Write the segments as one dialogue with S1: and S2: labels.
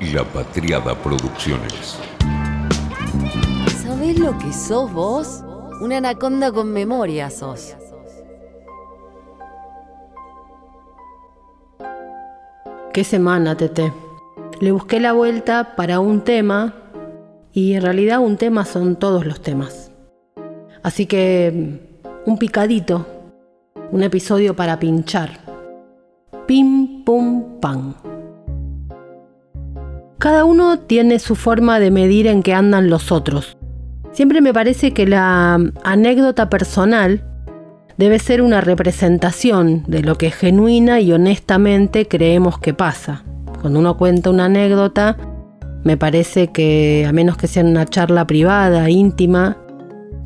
S1: La Patriada Producciones.
S2: ¿Sabés lo que sos vos? Una anaconda con memoria sos.
S3: Qué semana, Tete. Le busqué la vuelta para un tema y en realidad un tema son todos los temas. Así que un picadito, un episodio para pinchar. Pim, pum, pam. Cada uno tiene su forma de medir en qué andan los otros. Siempre me parece que la anécdota personal debe ser una representación de lo que genuina y honestamente creemos que pasa. Cuando uno cuenta una anécdota, me parece que a menos que sea una charla privada, íntima,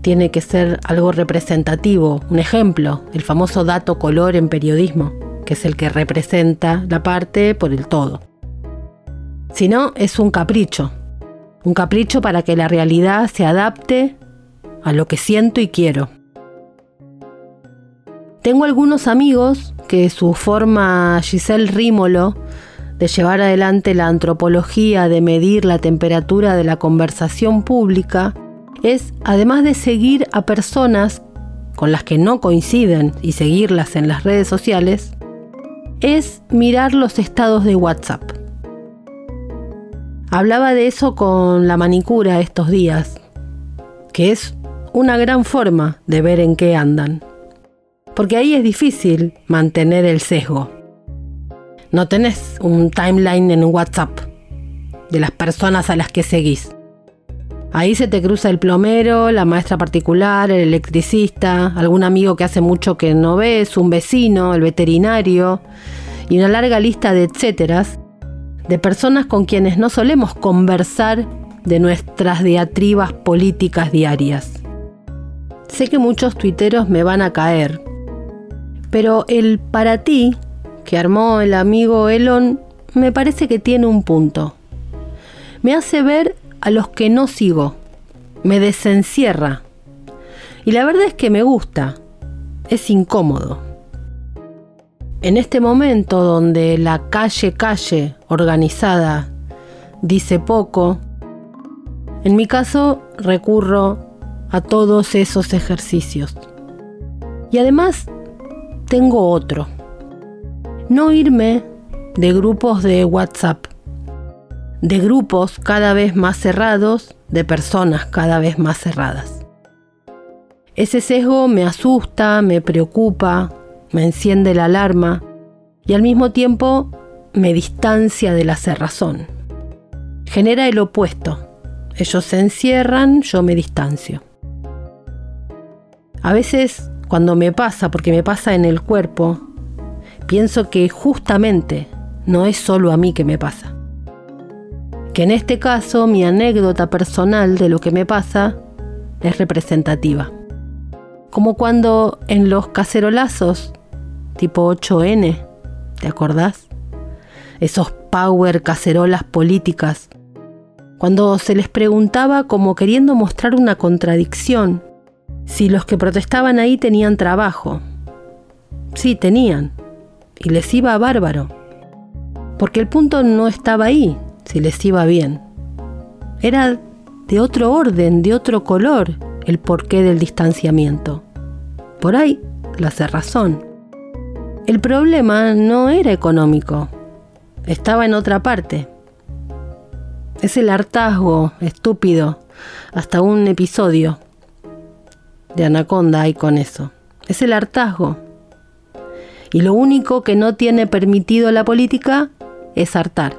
S3: tiene que ser algo representativo, un ejemplo, el famoso dato color en periodismo, que es el que representa la parte por el todo. Si no, es un capricho. Un capricho para que la realidad se adapte a lo que siento y quiero. Tengo algunos amigos que su forma Giselle Rímolo de llevar adelante la antropología, de medir la temperatura de la conversación pública, es, además de seguir a personas con las que no coinciden y seguirlas en las redes sociales, es mirar los estados de WhatsApp. Hablaba de eso con la manicura estos días, que es una gran forma de ver en qué andan. Porque ahí es difícil mantener el sesgo. No tenés un timeline en WhatsApp de las personas a las que seguís. Ahí se te cruza el plomero, la maestra particular, el electricista, algún amigo que hace mucho que no ves, un vecino, el veterinario y una larga lista de etcéteras de personas con quienes no solemos conversar de nuestras diatribas políticas diarias. Sé que muchos tuiteros me van a caer, pero el para ti que armó el amigo Elon me parece que tiene un punto. Me hace ver a los que no sigo, me desencierra. Y la verdad es que me gusta, es incómodo. En este momento donde la calle calle organizada dice poco, en mi caso recurro a todos esos ejercicios. Y además tengo otro. No irme de grupos de WhatsApp, de grupos cada vez más cerrados, de personas cada vez más cerradas. Ese sesgo me asusta, me preocupa, me enciende la alarma y al mismo tiempo me distancia de la cerrazón. Genera el opuesto. Ellos se encierran, yo me distancio. A veces, cuando me pasa, porque me pasa en el cuerpo, pienso que justamente no es solo a mí que me pasa. Que en este caso mi anécdota personal de lo que me pasa es representativa. Como cuando en los cacerolazos tipo 8N, ¿te acordás? Esos power cacerolas políticas, cuando se les preguntaba como queriendo mostrar una contradicción, si los que protestaban ahí tenían trabajo. Sí, tenían, y les iba bárbaro, porque el punto no estaba ahí, si les iba bien. Era de otro orden, de otro color, el porqué del distanciamiento. Por ahí la cerrazón. El problema no era económico, estaba en otra parte. Es el hartazgo estúpido, hasta un episodio de Anaconda hay con eso. Es el hartazgo. Y lo único que no tiene permitido la política es hartar.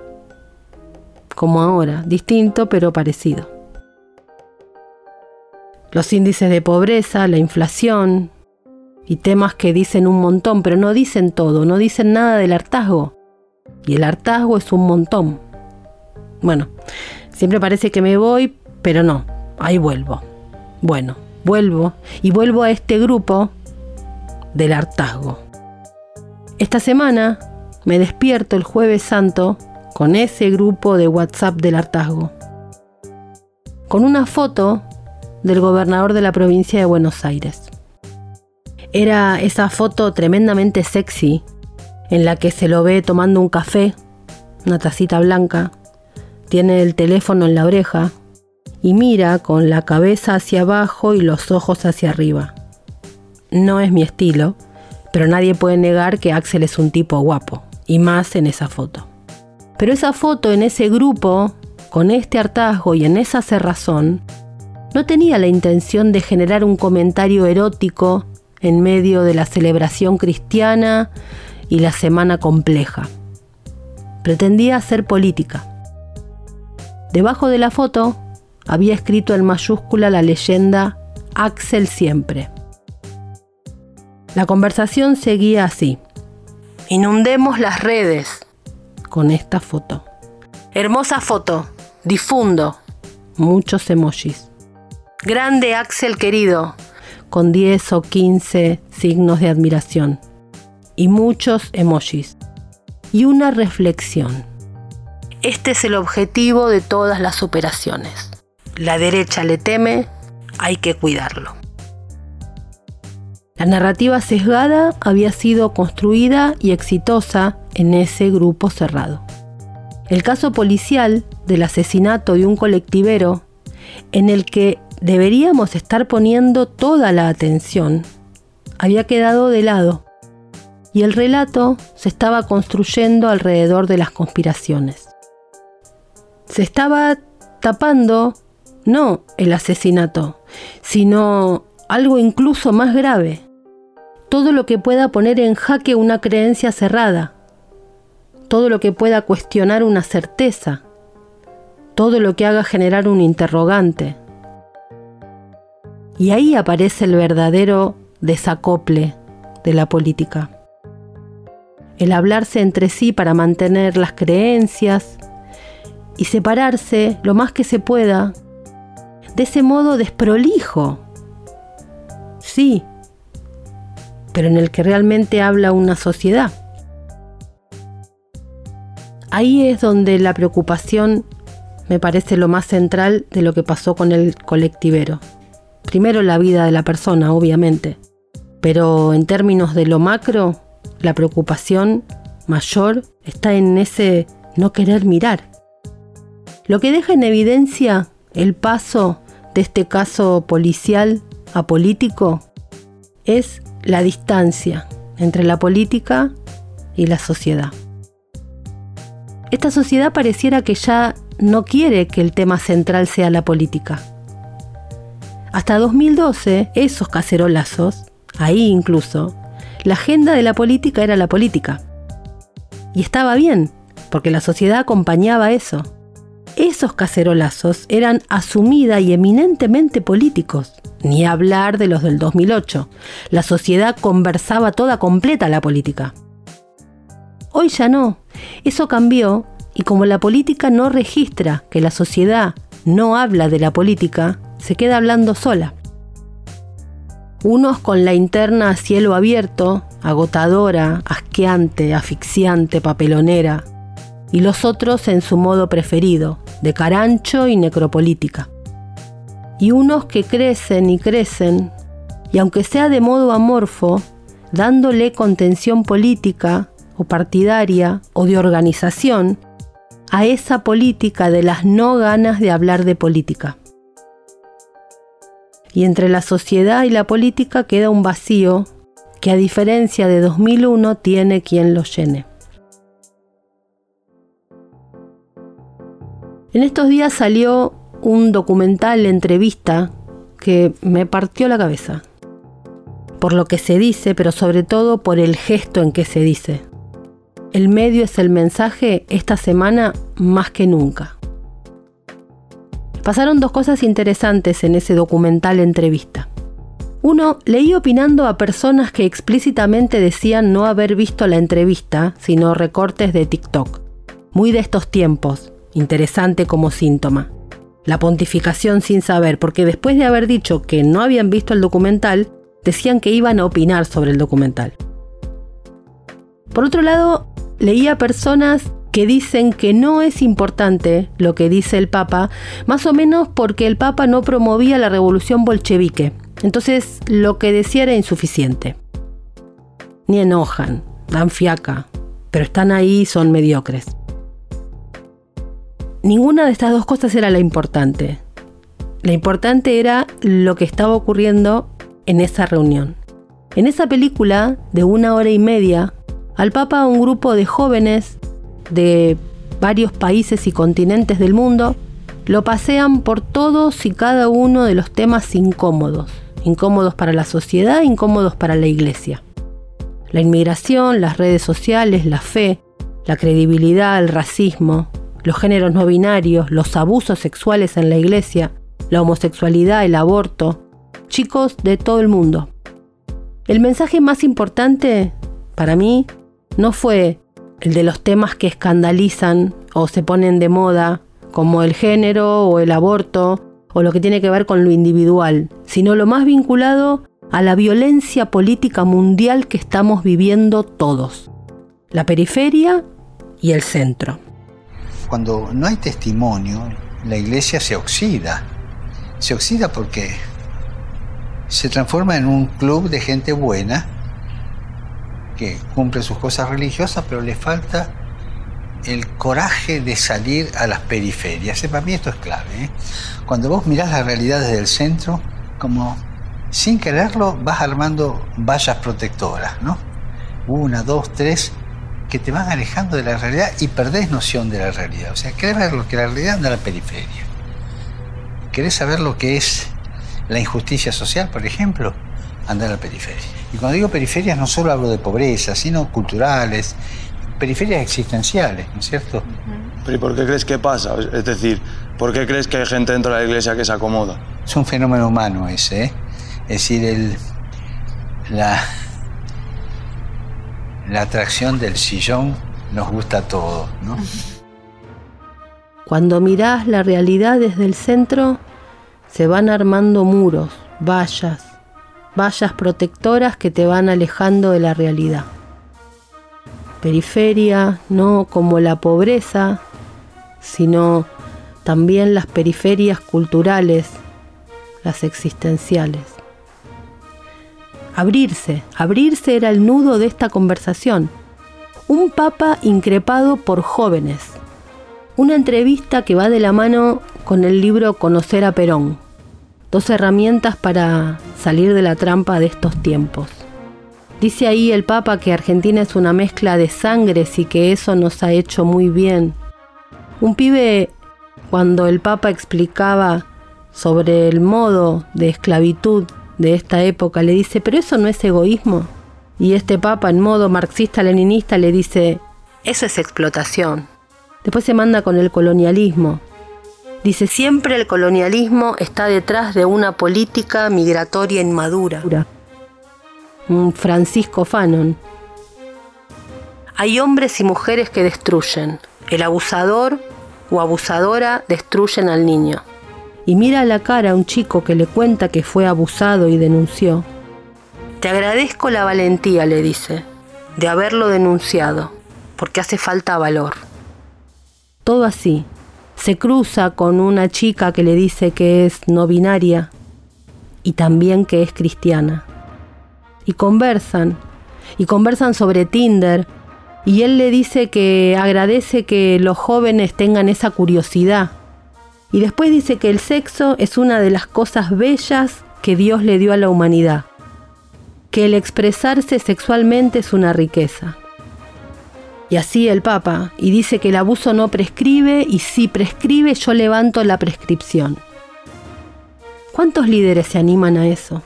S3: Como ahora, distinto pero parecido. Los índices de pobreza, la inflación, y temas que dicen un montón, pero no dicen todo, no dicen nada del hartazgo. Y el hartazgo es un montón. Bueno, siempre parece que me voy, pero no, ahí vuelvo. Bueno, vuelvo y vuelvo a este grupo del hartazgo. Esta semana me despierto el jueves santo con ese grupo de WhatsApp del hartazgo. Con una foto del gobernador de la provincia de Buenos Aires. Era esa foto tremendamente sexy en la que se lo ve tomando un café, una tacita blanca, tiene el teléfono en la oreja y mira con la cabeza hacia abajo y los ojos hacia arriba. No es mi estilo, pero nadie puede negar que Axel es un tipo guapo, y más en esa foto. Pero esa foto en ese grupo, con este hartazgo y en esa cerrazón, no tenía la intención de generar un comentario erótico en medio de la celebración cristiana y la semana compleja. Pretendía hacer política. Debajo de la foto había escrito en mayúscula la leyenda Axel siempre. La conversación seguía así. Inundemos las redes con esta foto. Hermosa foto. Difundo. Muchos emojis. Grande Axel querido. Con 10 o 15 signos de admiración. Y muchos emojis. Y una reflexión. Este es el objetivo de todas las operaciones. La derecha le teme, hay que cuidarlo. La narrativa sesgada había sido construida y exitosa en ese grupo cerrado. El caso policial del asesinato de un colectivero, en el que deberíamos estar poniendo toda la atención, había quedado de lado y el relato se estaba construyendo alrededor de las conspiraciones. Se estaba tapando no el asesinato, sino algo incluso más grave. Todo lo que pueda poner en jaque una creencia cerrada. Todo lo que pueda cuestionar una certeza. Todo lo que haga generar un interrogante. Y ahí aparece el verdadero desacople de la política. El hablarse entre sí para mantener las creencias y separarse lo más que se pueda de ese modo desprolijo. Sí, pero en el que realmente habla una sociedad. Ahí es donde la preocupación me parece lo más central de lo que pasó con el colectivero. Primero la vida de la persona, obviamente, pero en términos de lo macro, la preocupación mayor está en ese no querer mirar. Lo que deja en evidencia el paso de este caso policial a político es la distancia entre la política y la sociedad. Esta sociedad pareciera que ya no quiere que el tema central sea la política. Hasta 2012, esos cacerolazos, ahí incluso, la agenda de la política era la política. Y estaba bien, porque la sociedad acompañaba eso esos cacerolazos eran asumida y eminentemente políticos. Ni hablar de los del 2008. La sociedad conversaba toda completa la política. Hoy ya no. Eso cambió y como la política no registra que la sociedad no habla de la política, se queda hablando sola. Unos con la interna a cielo abierto, agotadora, asqueante, asfixiante, papelonera, y los otros en su modo preferido, de carancho y necropolítica. Y unos que crecen y crecen, y aunque sea de modo amorfo, dándole contención política o partidaria o de organización a esa política de las no ganas de hablar de política. Y entre la sociedad y la política queda un vacío que a diferencia de 2001 tiene quien lo llene. En estos días salió un documental, entrevista, que me partió la cabeza. Por lo que se dice, pero sobre todo por el gesto en que se dice. El medio es el mensaje esta semana más que nunca. Pasaron dos cosas interesantes en ese documental entrevista. Uno, leí opinando a personas que explícitamente decían no haber visto la entrevista, sino recortes de TikTok. Muy de estos tiempos, interesante como síntoma. La pontificación sin saber, porque después de haber dicho que no habían visto el documental, decían que iban a opinar sobre el documental. Por otro lado, leía personas que dicen que no es importante lo que dice el Papa, más o menos porque el Papa no promovía la revolución bolchevique. Entonces lo que decía era insuficiente. Ni enojan, dan fiaca, pero están ahí y son mediocres. ninguna de estas dos cosas era la importante. La importante era lo que estaba ocurriendo en esa reunión. En esa película de una hora y media, al Papa un grupo de jóvenes de varios países y continentes del mundo lo pasean por todos y cada uno de los temas incómodos, incómodos para la sociedad, incómodos para la iglesia. La inmigración, las redes sociales, la fe, la credibilidad, el racismo, los géneros no binarios, los abusos sexuales en la iglesia, la homosexualidad, el aborto, chicos de todo el mundo. El mensaje más importante para mí no fue el de los temas que escandalizan o se ponen de moda, como el género o el aborto o lo que tiene que ver con lo individual, sino lo más vinculado a la violencia política mundial que estamos viviendo todos. La periferia y el centro.
S4: Cuando no hay testimonio, la iglesia se oxida. Se oxida porque se transforma en un club de gente buena que cumple sus cosas religiosas, pero le falta el coraje de salir a las periferias. Para mí esto es clave. ¿eh? Cuando vos mirás la realidad desde el centro, como sin quererlo vas armando vallas protectoras, ¿no? Una, dos, tres, que te van alejando de la realidad y perdés noción de la realidad. O sea, querés ver lo que la realidad anda a la periferia. Querés saber lo que es la injusticia social, por ejemplo, andar a la periferia. Y cuando digo periferias no solo hablo de pobreza, sino culturales, periferias existenciales, ¿no es cierto?
S5: Pero ¿y por qué crees que pasa? Es decir, ¿por qué crees que hay gente dentro de la iglesia que se acomoda?
S4: Es un fenómeno humano ese, ¿eh? Es decir, el, la, la atracción del sillón nos gusta a todos, ¿no?
S3: Cuando mirás la realidad desde el centro, se van armando muros, vallas, vallas protectoras que te van alejando de la realidad. Periferia, no como la pobreza, sino también las periferias culturales, las existenciales. Abrirse, abrirse era el nudo de esta conversación. Un papa increpado por jóvenes. Una entrevista que va de la mano con el libro Conocer a Perón, dos herramientas para salir de la trampa de estos tiempos. Dice ahí el Papa que Argentina es una mezcla de sangres y que eso nos ha hecho muy bien. Un pibe, cuando el Papa explicaba sobre el modo de esclavitud de esta época, le dice, pero eso no es egoísmo. Y este Papa, en modo marxista-leninista, le dice, eso es explotación. Después se manda con el colonialismo, Dice, siempre el colonialismo está detrás de una política migratoria inmadura. Francisco Fanon. Hay hombres y mujeres que destruyen. El abusador o abusadora destruyen al niño. Y mira a la cara a un chico que le cuenta que fue abusado y denunció. Te agradezco la valentía, le dice, de haberlo denunciado, porque hace falta valor. Todo así, se cruza con una chica que le dice que es no binaria y también que es cristiana. Y conversan, y conversan sobre Tinder, y él le dice que agradece que los jóvenes tengan esa curiosidad. Y después dice que el sexo es una de las cosas bellas que Dios le dio a la humanidad, que el expresarse sexualmente es una riqueza. Y así el Papa, y dice que el abuso no prescribe y si prescribe yo levanto la prescripción. ¿Cuántos líderes se animan a eso?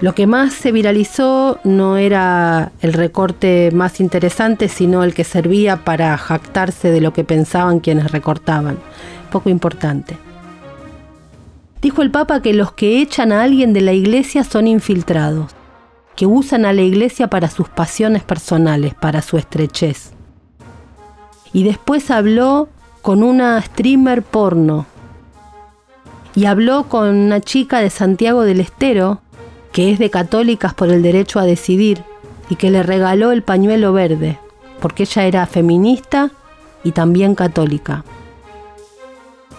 S3: Lo que más se viralizó no era el recorte más interesante, sino el que servía para jactarse de lo que pensaban quienes recortaban. Poco importante. Dijo el Papa que los que echan a alguien de la iglesia son infiltrados que usan a la iglesia para sus pasiones personales, para su estrechez. Y después habló con una streamer porno. Y habló con una chica de Santiago del Estero, que es de Católicas por el Derecho a Decidir, y que le regaló el pañuelo verde, porque ella era feminista y también católica.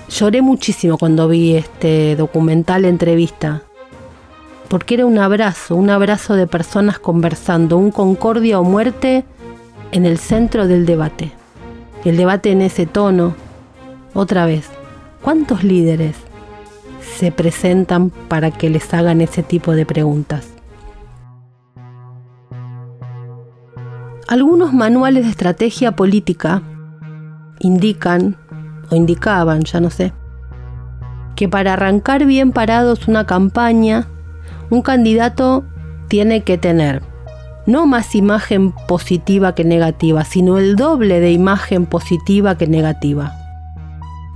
S3: Lloré muchísimo cuando vi este documental entrevista, porque era un abrazo, un abrazo de personas conversando, un concordia o muerte en el centro del debate. El debate en ese tono, otra vez, ¿cuántos líderes se presentan para que les hagan ese tipo de preguntas? Algunos manuales de estrategia política indican, o indicaban, ya no sé, que para arrancar bien parados una campaña, un candidato tiene que tener no más imagen positiva que negativa, sino el doble de imagen positiva que negativa.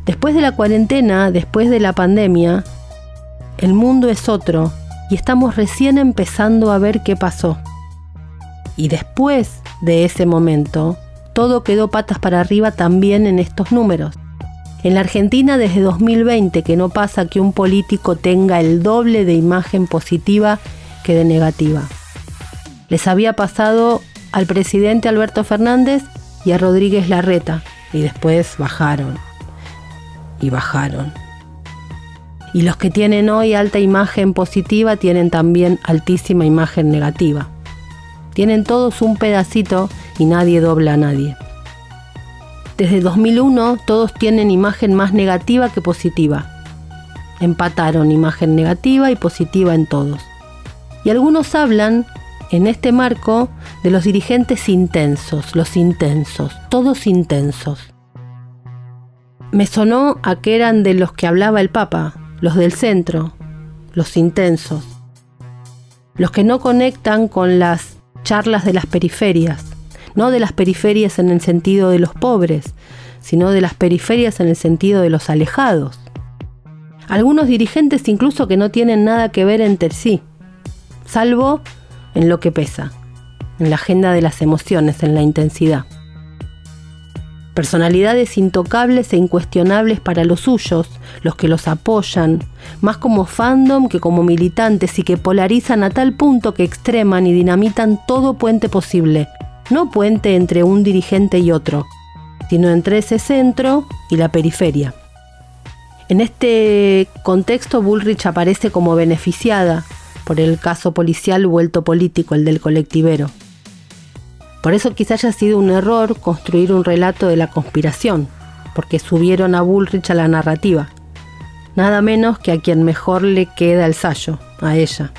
S3: Después de la cuarentena, después de la pandemia, el mundo es otro y estamos recién empezando a ver qué pasó. Y después de ese momento, todo quedó patas para arriba también en estos números. En la Argentina desde 2020 que no pasa que un político tenga el doble de imagen positiva que de negativa. Les había pasado al presidente Alberto Fernández y a Rodríguez Larreta y después bajaron y bajaron. Y los que tienen hoy alta imagen positiva tienen también altísima imagen negativa. Tienen todos un pedacito y nadie dobla a nadie. Desde 2001 todos tienen imagen más negativa que positiva. Empataron imagen negativa y positiva en todos. Y algunos hablan, en este marco, de los dirigentes intensos, los intensos, todos intensos. Me sonó a que eran de los que hablaba el Papa, los del centro, los intensos, los que no conectan con las charlas de las periferias, no de las periferias en el sentido de los pobres, sino de las periferias en el sentido de los alejados. Algunos dirigentes incluso que no tienen nada que ver entre sí, salvo en lo que pesa, en la agenda de las emociones, en la intensidad. Personalidades intocables e incuestionables para los suyos, los que los apoyan, más como fandom que como militantes y que polarizan a tal punto que extreman y dinamitan todo puente posible, no puente entre un dirigente y otro, sino entre ese centro y la periferia. En este contexto, Bullrich aparece como beneficiada por el caso policial vuelto político, el del colectivero. Por eso quizá haya sido un error construir un relato de la conspiración, porque subieron a Bullrich a la narrativa. Nada menos que a quien mejor le queda el sallo, a ella.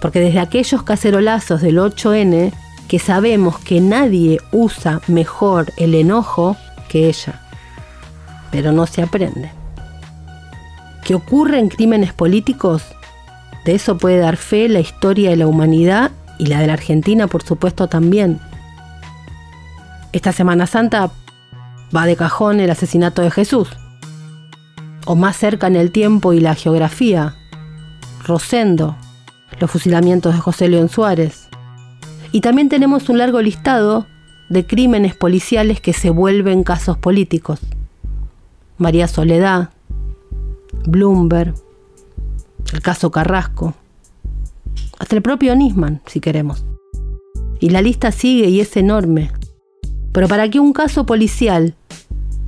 S3: Porque desde aquellos cacerolazos del 8N que sabemos que nadie usa mejor el enojo que ella, pero no se aprende. ¿Qué ocurre en crímenes políticos? De eso puede dar fe la historia de la humanidad y la de la Argentina, por supuesto, también. Esta Semana Santa va de cajón el asesinato de Jesús. O más cerca en el tiempo y la geografía, Rosendo, los fusilamientos de José León Suárez, y también tenemos un largo listado de crímenes policiales que se vuelven casos políticos. María Soledad, Bloomberg, el caso Carrasco, hasta el propio Nisman, si queremos. Y la lista sigue y es enorme. Pero para que un caso policial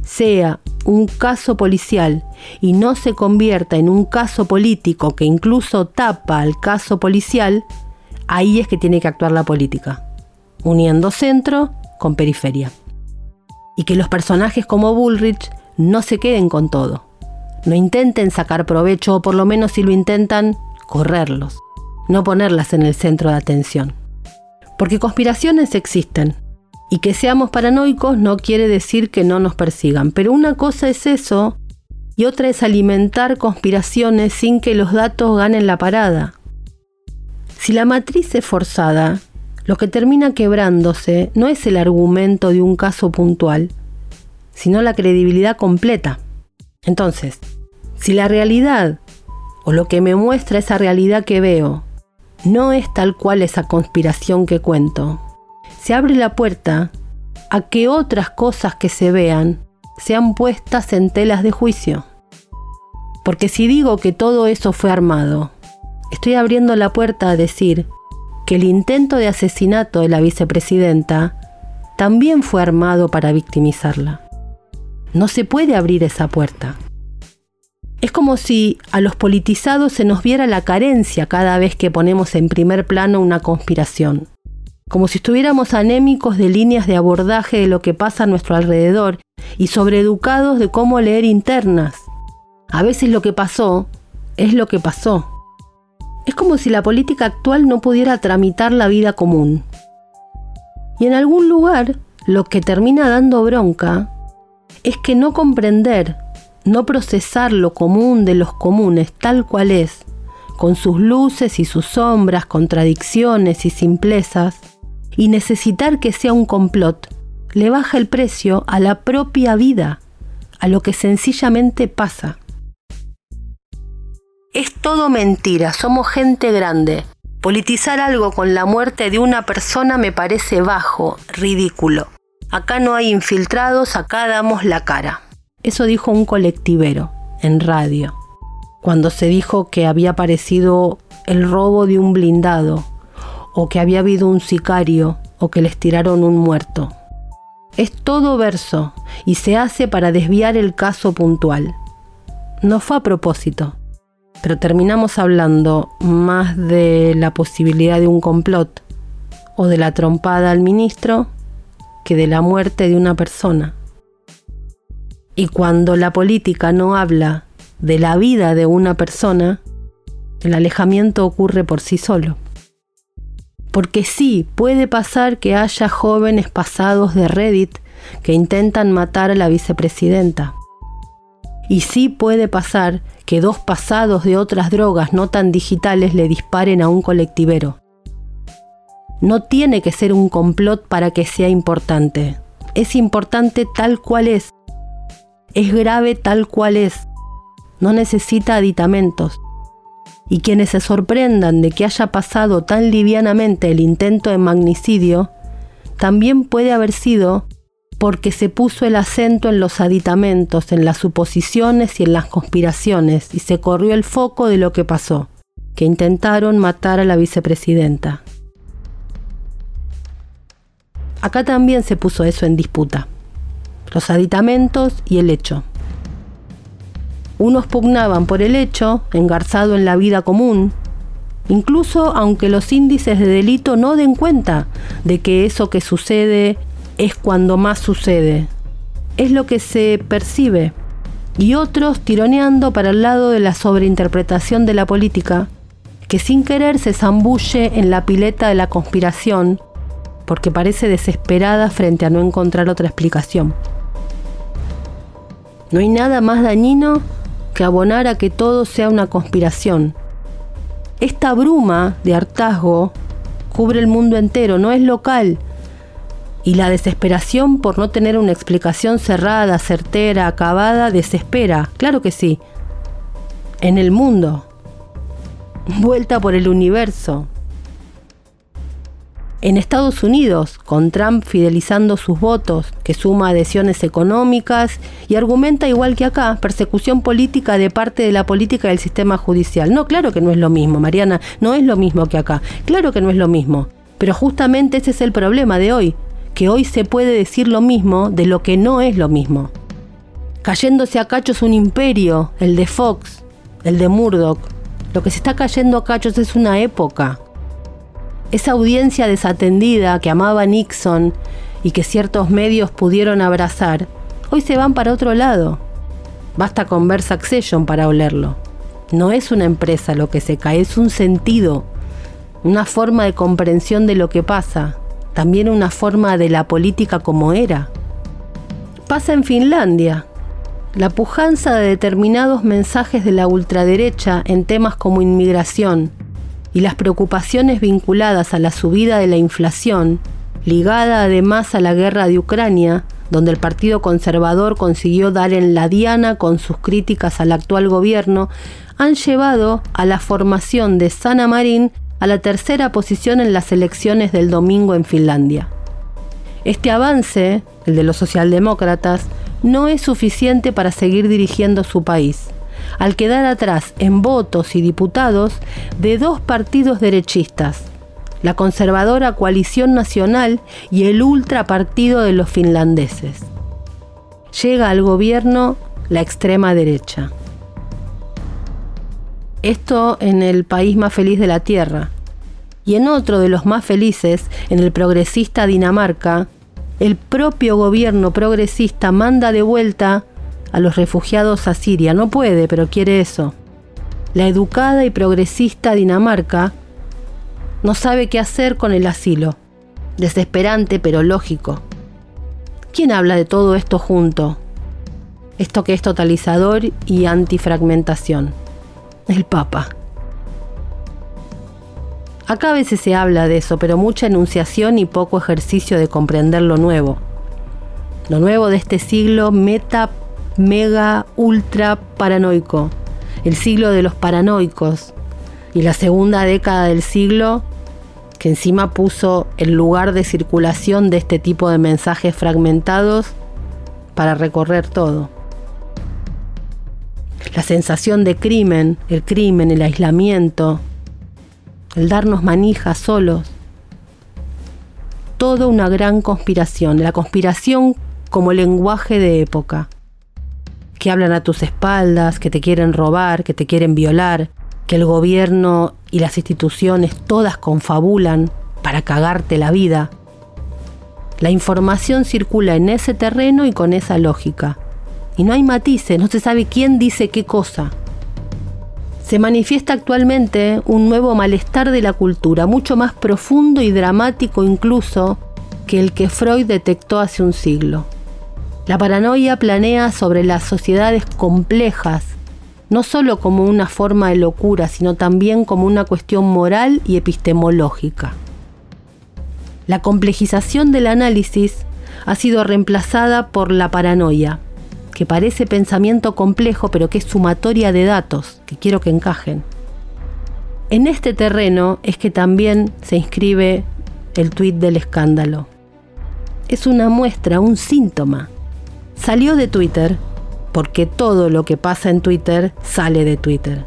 S3: sea un caso policial y no se convierta en un caso político que incluso tapa al caso policial, ahí es que tiene que actuar la política, uniendo centro con periferia. Y que los personajes como Bullrich no se queden con todo, no intenten sacar provecho o por lo menos si lo intentan, correrlos, no ponerlas en el centro de atención. Porque conspiraciones existen, y que seamos paranoicos no quiere decir que no nos persigan, pero una cosa es eso y otra es alimentar conspiraciones sin que los datos ganen la parada. Si la matriz es forzada, lo que termina quebrándose no es el argumento de un caso puntual, sino la credibilidad completa. Entonces, si la realidad o lo que me muestra esa realidad que veo no es tal cual esa conspiración que cuento, se abre la puerta a que otras cosas que se vean sean puestas en telas de juicio. Porque si digo que todo eso fue armado, estoy abriendo la puerta a decir que el intento de asesinato de la vicepresidenta también fue armado para victimizarla. No se puede abrir esa puerta. Es como si a los politizados se nos viera la carencia cada vez que ponemos en primer plano una conspiración. como si estuviéramos anémicos de líneas de abordaje de lo que pasa a nuestro alrededor y sobreeducados de cómo leer internas. A veces lo que pasó es lo que pasó. Es como si la política actual no pudiera tramitar la vida común. Y en algún lugar, lo que termina dando bronca es que no comprender, no procesar lo común de los comunes tal cual es, con sus luces y sus sombras, contradicciones y simplezas, y necesitar que sea un complot, le baja el precio a la propia vida, a lo que sencillamente pasa. Es todo mentira, somos gente grande. Politizar algo con la muerte de una persona me parece bajo, ridículo. Acá no hay infiltrados, acá damos la cara. Eso dijo un colectivero en radio, cuando se dijo que había aparecido el robo de un blindado, o que había habido un sicario, o que les tiraron un muerto. Es todo verso y se hace para desviar el caso puntual. No fue a propósito, pero terminamos hablando más de la posibilidad de un complot o de la trompada al ministro que de la muerte de una persona. Y cuando la política no habla de la vida de una persona, el alejamiento ocurre por sí solo. Porque sí, puede pasar que haya jóvenes pasados de Reddit que intentan matar a la vicepresidenta. Y sí puede pasar que dos pasados de otras drogas no tan digitales le disparen a un colectivero. No tiene que ser un complot para que sea importante. Es importante tal cual es. Es grave tal cual es. No necesita aditamentos. Y quienes se sorprendan de que haya pasado tan livianamente el intento de magnicidio, también puede haber sido porque se puso el acento en los aditamentos, en las suposiciones y en las conspiraciones, y se corrió el foco de lo que pasó, que intentaron matar a la vicepresidenta. Acá también se puso eso en disputa. Los aditamentos y el hecho. Unos pugnaban por el hecho, engarzado en la vida común, incluso aunque los índices de delito no den cuenta de que eso que sucede es cuando más sucede. Es lo que se percibe. Y otros tironeando para el lado de la sobreinterpretación de la política, que sin querer se zambulle en la pileta de la conspiración porque parece desesperada frente a no encontrar otra explicación. No hay nada más dañino que abonar a que todo sea una conspiración. Esta bruma de hartazgo cubre el mundo entero, no es local. Y la desesperación por no tener una explicación cerrada, certera, acabada, desespera, claro que sí. En el mundo. Vuelta por el universo, en Estados Unidos, con Trump fidelizando sus votos, que suma adhesiones económicas y argumenta igual que acá, persecución política de parte de la política del sistema judicial. No, claro que no es lo mismo, Mariana, no es lo mismo que acá, claro que no es lo mismo. Pero justamente ese es el problema de hoy, que hoy se puede decir lo mismo de lo que no es lo mismo. Cayéndose a cachos un imperio, el de Fox, el de Murdoch. Lo que se está cayendo a cachos es una época, esa audiencia desatendida que amaba Nixon y que ciertos medios pudieron abrazar, hoy se van para otro lado. Basta con ver Succession para olerlo. No es una empresa lo que se cae, es un sentido, una forma de comprensión de lo que pasa, también una forma de la política como era. Pasa en Finlandia. La pujanza de determinados mensajes de la ultraderecha en temas como inmigración, y las preocupaciones vinculadas a la subida de la inflación, ligada además a la guerra de Ucrania, donde el Partido Conservador consiguió dar en la diana con sus críticas al actual gobierno, han llevado a la formación de Sana Marin a la tercera posición en las elecciones del domingo en Finlandia. Este avance, el de los socialdemócratas, no es suficiente para seguir dirigiendo su país al quedar atrás en votos y diputados de dos partidos derechistas, la conservadora Coalición Nacional y el ultrapartido de los finlandeses. Llega al gobierno la extrema derecha. Esto en el país más feliz de la Tierra. Y en otro de los más felices, en el progresista Dinamarca, el propio gobierno progresista manda de vuelta a los refugiados a Siria. No puede, pero quiere eso. La educada y progresista Dinamarca no sabe qué hacer con el asilo. Desesperante pero lógico. ¿Quién habla de todo esto junto? Esto que es totalizador y antifragmentación. El Papa. Acá a veces se habla de eso, pero mucha enunciación y poco ejercicio de comprender lo nuevo. Lo nuevo de este siglo meta, mega, ultra paranoico. El siglo de los paranoicos. Y la segunda década del siglo que encima puso el lugar de circulación de este tipo de mensajes fragmentados para recorrer todo. La sensación de crimen, el crimen, el aislamiento, el darnos manijas solos. Toda una gran conspiración, la conspiración como lenguaje de época, que hablan a tus espaldas, que te quieren robar, que te quieren violar, que el gobierno y las instituciones todas confabulan para cagarte la vida. La información circula en ese terreno y con esa lógica. Y no hay matices, no se sabe quién dice qué cosa. Se manifiesta actualmente un nuevo malestar de la cultura, mucho más profundo y dramático incluso que el que Freud detectó hace un siglo. La paranoia planea sobre las sociedades complejas, no solo como una forma de locura, sino también como una cuestión moral y epistemológica. La complejización del análisis ha sido reemplazada por la paranoia, que parece pensamiento complejo pero que es sumatoria de datos que quiero que encajen. En este terreno es que también se inscribe el tuit del escándalo. Es una muestra, un síntoma. Salió de Twitter porque todo lo que pasa en Twitter sale de Twitter.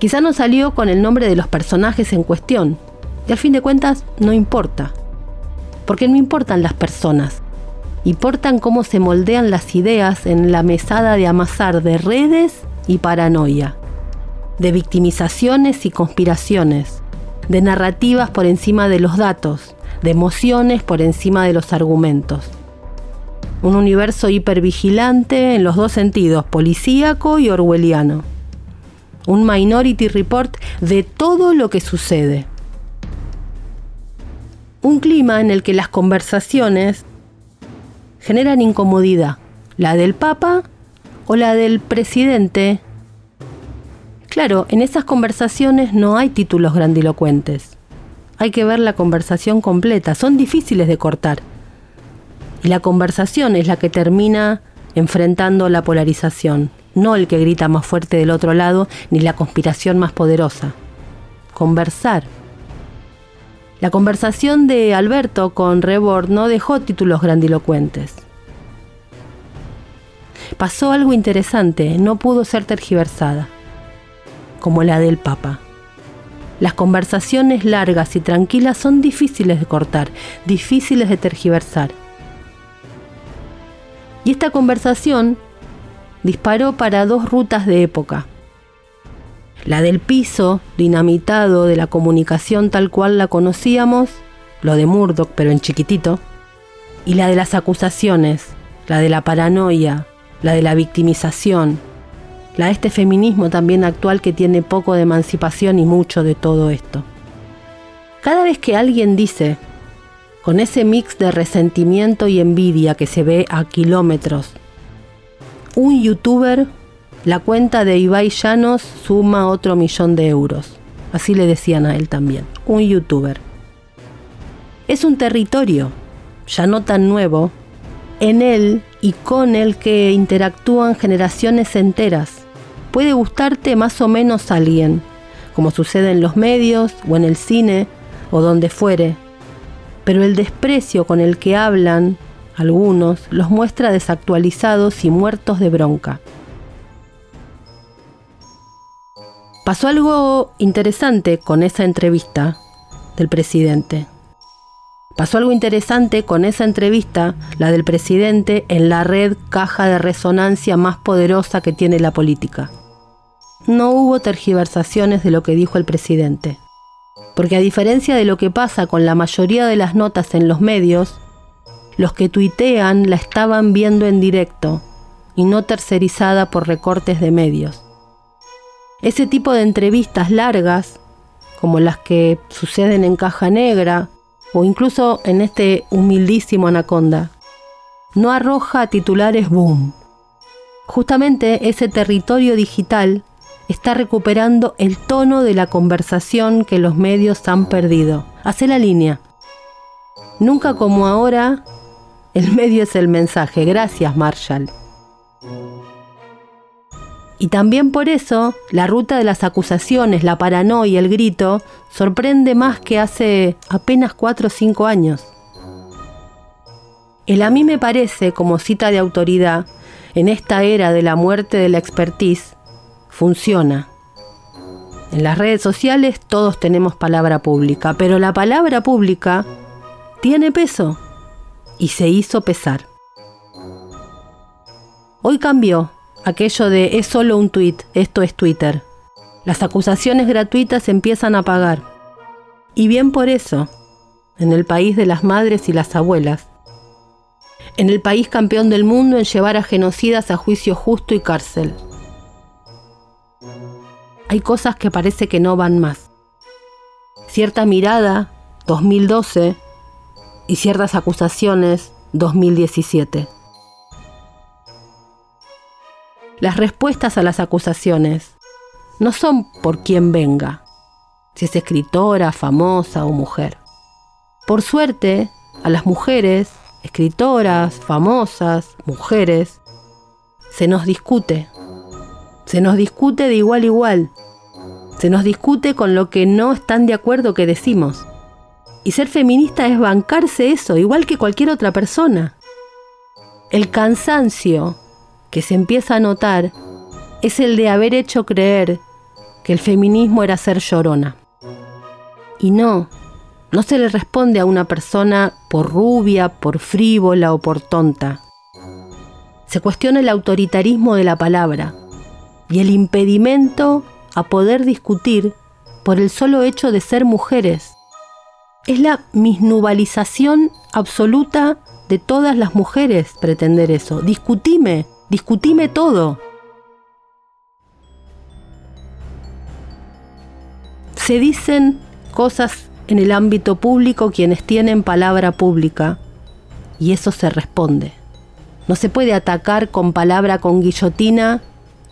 S3: Quizá no salió con el nombre de los personajes en cuestión, y al fin de cuentas no importa, porque no importan las personas, importan cómo se moldean las ideas en la mesada de amasar de redes y paranoia, de victimizaciones y conspiraciones, de narrativas por encima de los datos, de emociones por encima de los argumentos. Un universo hipervigilante en los dos sentidos, policíaco y orwelliano. Un minority report de todo lo que sucede. Un clima en el que las conversaciones generan incomodidad, la del Papa o la del presidente. Claro, en esas conversaciones no hay títulos grandilocuentes. Hay que ver la conversación completa, son difíciles de cortar. Y la conversación es la que termina enfrentando la polarización, no el que grita más fuerte del otro lado, ni la conspiración más poderosa. Conversar. La conversación de Alberto con Rebord no dejó títulos grandilocuentes. Pasó algo interesante, no pudo ser tergiversada, como la del Papa. Las conversaciones largas y tranquilas son difíciles de cortar, difíciles de tergiversar. Y esta conversación disparó para dos rutas de época la del piso dinamitado de la comunicación tal cual la conocíamos, lo de Murdoch pero en chiquitito, y la de las acusaciones, la de la paranoia, la de la victimización, la de este feminismo también actual que tiene poco de emancipación y mucho de todo esto. Cada vez que alguien dice, con ese mix de resentimiento y envidia que se ve a kilómetros, un youtuber la cuenta de Ibai Llanos suma otro millón de euros. Así le decían a él también, un youtuber. Es un territorio, ya no tan nuevo, en él y con el que interactúan generaciones enteras. Puede gustarte más o menos alguien, como sucede en los medios o en el cine o donde fuere, pero el desprecio con el que hablan algunos los muestra desactualizados y muertos de bronca. Pasó algo interesante con esa entrevista del presidente. Pasó algo interesante con esa entrevista, la del presidente, en la red caja de resonancia más poderosa que tiene la política. No hubo tergiversaciones de lo que dijo el presidente. Porque a diferencia de lo que pasa con la mayoría de las notas en los medios, los que tuitean la estaban viendo en directo y no tercerizada por recortes de medios. Ese tipo de entrevistas largas, como las que suceden en Caja Negra o incluso en este humildísimo Anaconda, no arroja titulares boom. Justamente ese territorio digital está recuperando el tono de la conversación que los medios han perdido. Hace la línea. Nunca como ahora, el medio es el mensaje. Gracias, Marshall. Y también por eso, la ruta de las acusaciones, la paranoia, el grito, sorprende más que hace apenas 4 o 5 años. El a mí me parece, como cita de autoridad, en esta era de la muerte de la expertise, funciona. En las redes sociales todos tenemos palabra pública, pero la palabra pública tiene peso y se hizo pesar. Hoy cambió aquello de es solo un tweet, esto es Twitter. Las acusaciones gratuitas empiezan a pagar. Y bien por eso, en el país de las madres y las abuelas, en el país campeón del mundo en llevar a genocidas a juicio justo y cárcel. Hay cosas que parece que no van más. Cierta mirada, 2012, y ciertas acusaciones, 2017. Las respuestas a las acusaciones no son por quien venga, si es escritora, famosa o mujer. Por suerte, a las mujeres, escritoras, famosas, mujeres, se nos discute. Se nos discute de igual a igual. Se nos discute con lo que no están de acuerdo que decimos. Y ser feminista es bancarse eso, igual que cualquier otra persona. El cansancio que se empieza a notar es el de haber hecho creer que el feminismo era ser llorona. Y no, no se le responde a una persona por rubia, por frívola o por tonta. Se cuestiona el autoritarismo de la palabra y el impedimento a poder discutir por el solo hecho de ser mujeres. Es la misnubalización absoluta de todas las mujeres pretender eso. Discutime, Discutime todo. Se dicen cosas en el ámbito público quienes tienen palabra pública y eso se responde. No se puede atacar con palabra con guillotina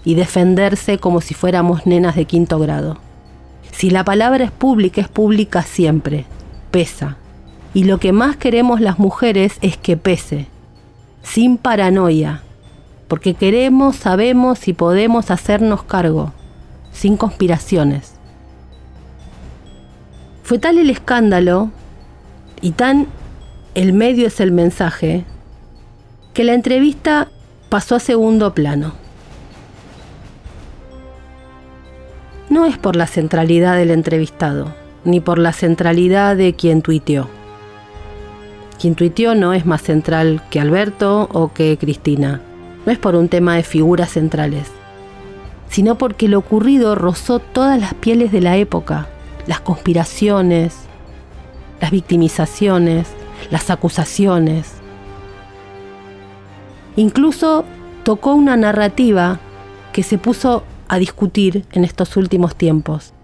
S3: y defenderse como si fuéramos nenas de quinto grado. Si la palabra es pública, es pública siempre, pesa. Y lo que más queremos las mujeres es que pese, sin paranoia, porque queremos, sabemos y podemos hacernos cargo, sin conspiraciones. Fue tal el escándalo y tan el medio es el mensaje, que la entrevista pasó a segundo plano. No es por la centralidad del entrevistado, ni por la centralidad de quien tuiteó. Quien tuiteó no es más central que Alberto o que Cristina no es por un tema de figuras centrales, sino porque lo ocurrido rozó todas las pieles de la época, las conspiraciones, las victimizaciones, las acusaciones. Incluso tocó una narrativa que se puso a discutir en estos últimos tiempos.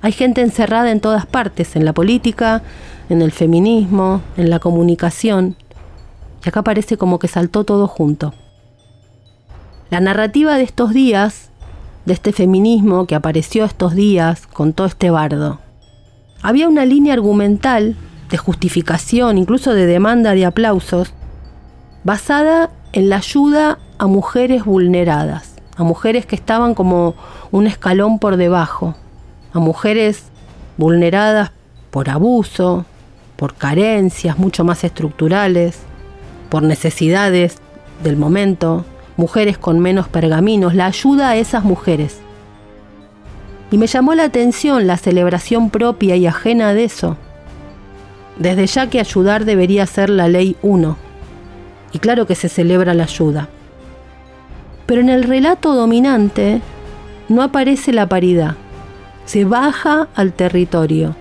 S3: Hay gente encerrada en todas partes, en la política, en el feminismo, en la comunicación, y acá parece como que saltó todo junto. La narrativa de estos días, de este feminismo que apareció estos días con todo este bardo. Había una línea argumental de justificación, incluso de demanda de aplausos, basada en la ayuda a mujeres vulneradas, a mujeres que estaban como un escalón por debajo, a mujeres vulneradas por abuso, por carencias mucho más estructurales, por necesidades del momento, mujeres con menos pergaminos, la ayuda a esas mujeres. Y me llamó la atención la celebración propia y ajena de eso. Desde ya que ayudar debería ser la ley 1. Y claro que se celebra la ayuda. Pero en el relato dominante no aparece la paridad. Se baja al territorio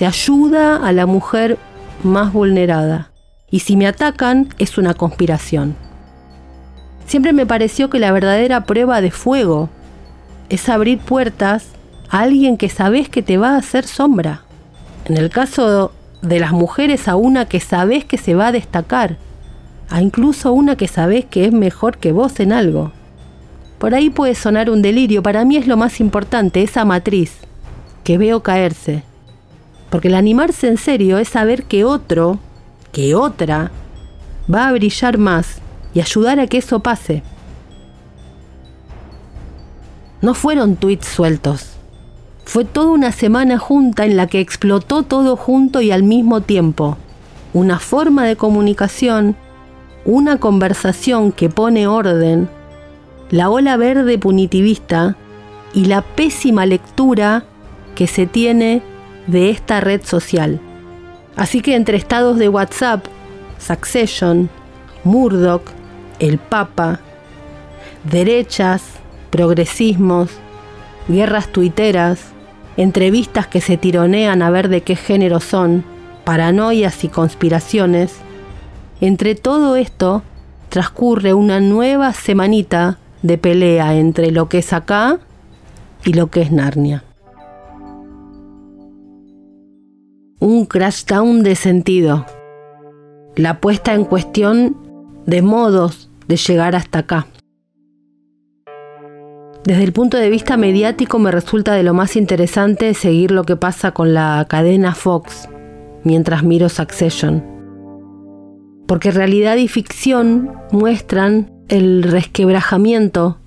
S3: se ayuda a la mujer más vulnerada. Y si me atacan, es una conspiración. Siempre me pareció que la verdadera prueba de fuego es abrir puertas a alguien que sabes que te va a hacer sombra. En el caso de las mujeres, a una que sabes que se va a destacar, a incluso una que sabes que es mejor que vos en algo. Por ahí puede sonar un delirio, para mí es lo más importante, esa matriz que veo caerse. Porque el animarse en serio es saber que otro, que otra, va a brillar más y ayudar a que eso pase. No fueron tweets sueltos. Fue toda una semana junta en la que explotó todo junto y al mismo tiempo. Una forma de comunicación, una conversación que pone orden, la ola verde punitivista y la pésima lectura que se tiene de esta red social. Así que entre estados de WhatsApp, Succession, Murdoch, el Papa, derechas, progresismos, guerras tuiteras, entrevistas que se tironean a ver de qué género son, paranoias y conspiraciones, entre todo esto transcurre una nueva semanita de pelea entre lo que es acá y lo que es Narnia. Un crashdown de sentido. La puesta en cuestión de modos de llegar hasta acá. Desde el punto de vista mediático me resulta de lo más interesante seguir lo que pasa con la cadena Fox mientras miro Succession. Porque realidad y ficción muestran el resquebrajamiento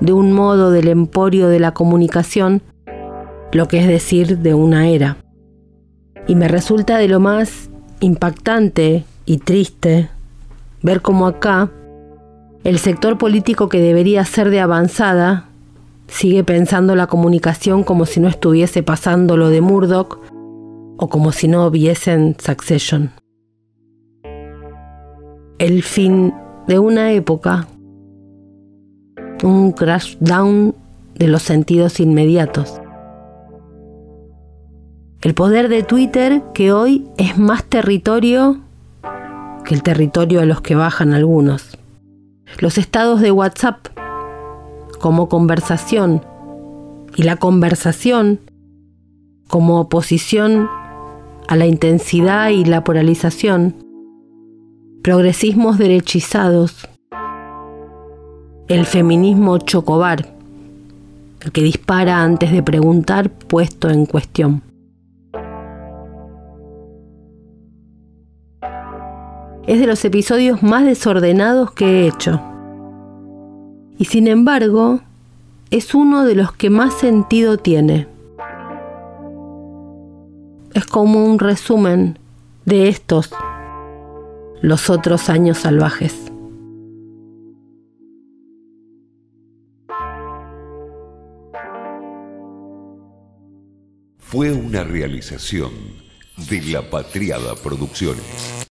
S3: de un modo del emporio de la comunicación, lo que es decir, de una era. Y me resulta de lo más impactante y triste ver cómo acá el sector político que debería ser de avanzada sigue pensando la comunicación como si no estuviese pasando lo de Murdoch o como si no viesen Succession. El fin de una época, un crash down de los sentidos inmediatos. El poder de Twitter que hoy es más territorio que el territorio a los que bajan algunos. Los estados de WhatsApp como conversación y la conversación como oposición a la intensidad y la polarización, progresismos derechizados, el feminismo chocobar, el que dispara antes de preguntar puesto en cuestión. Es de los episodios más desordenados que he hecho y sin embargo es uno de los que más sentido tiene. Es como un resumen de estos, los otros años salvajes.
S1: Fue una realización de La Patriada Producciones.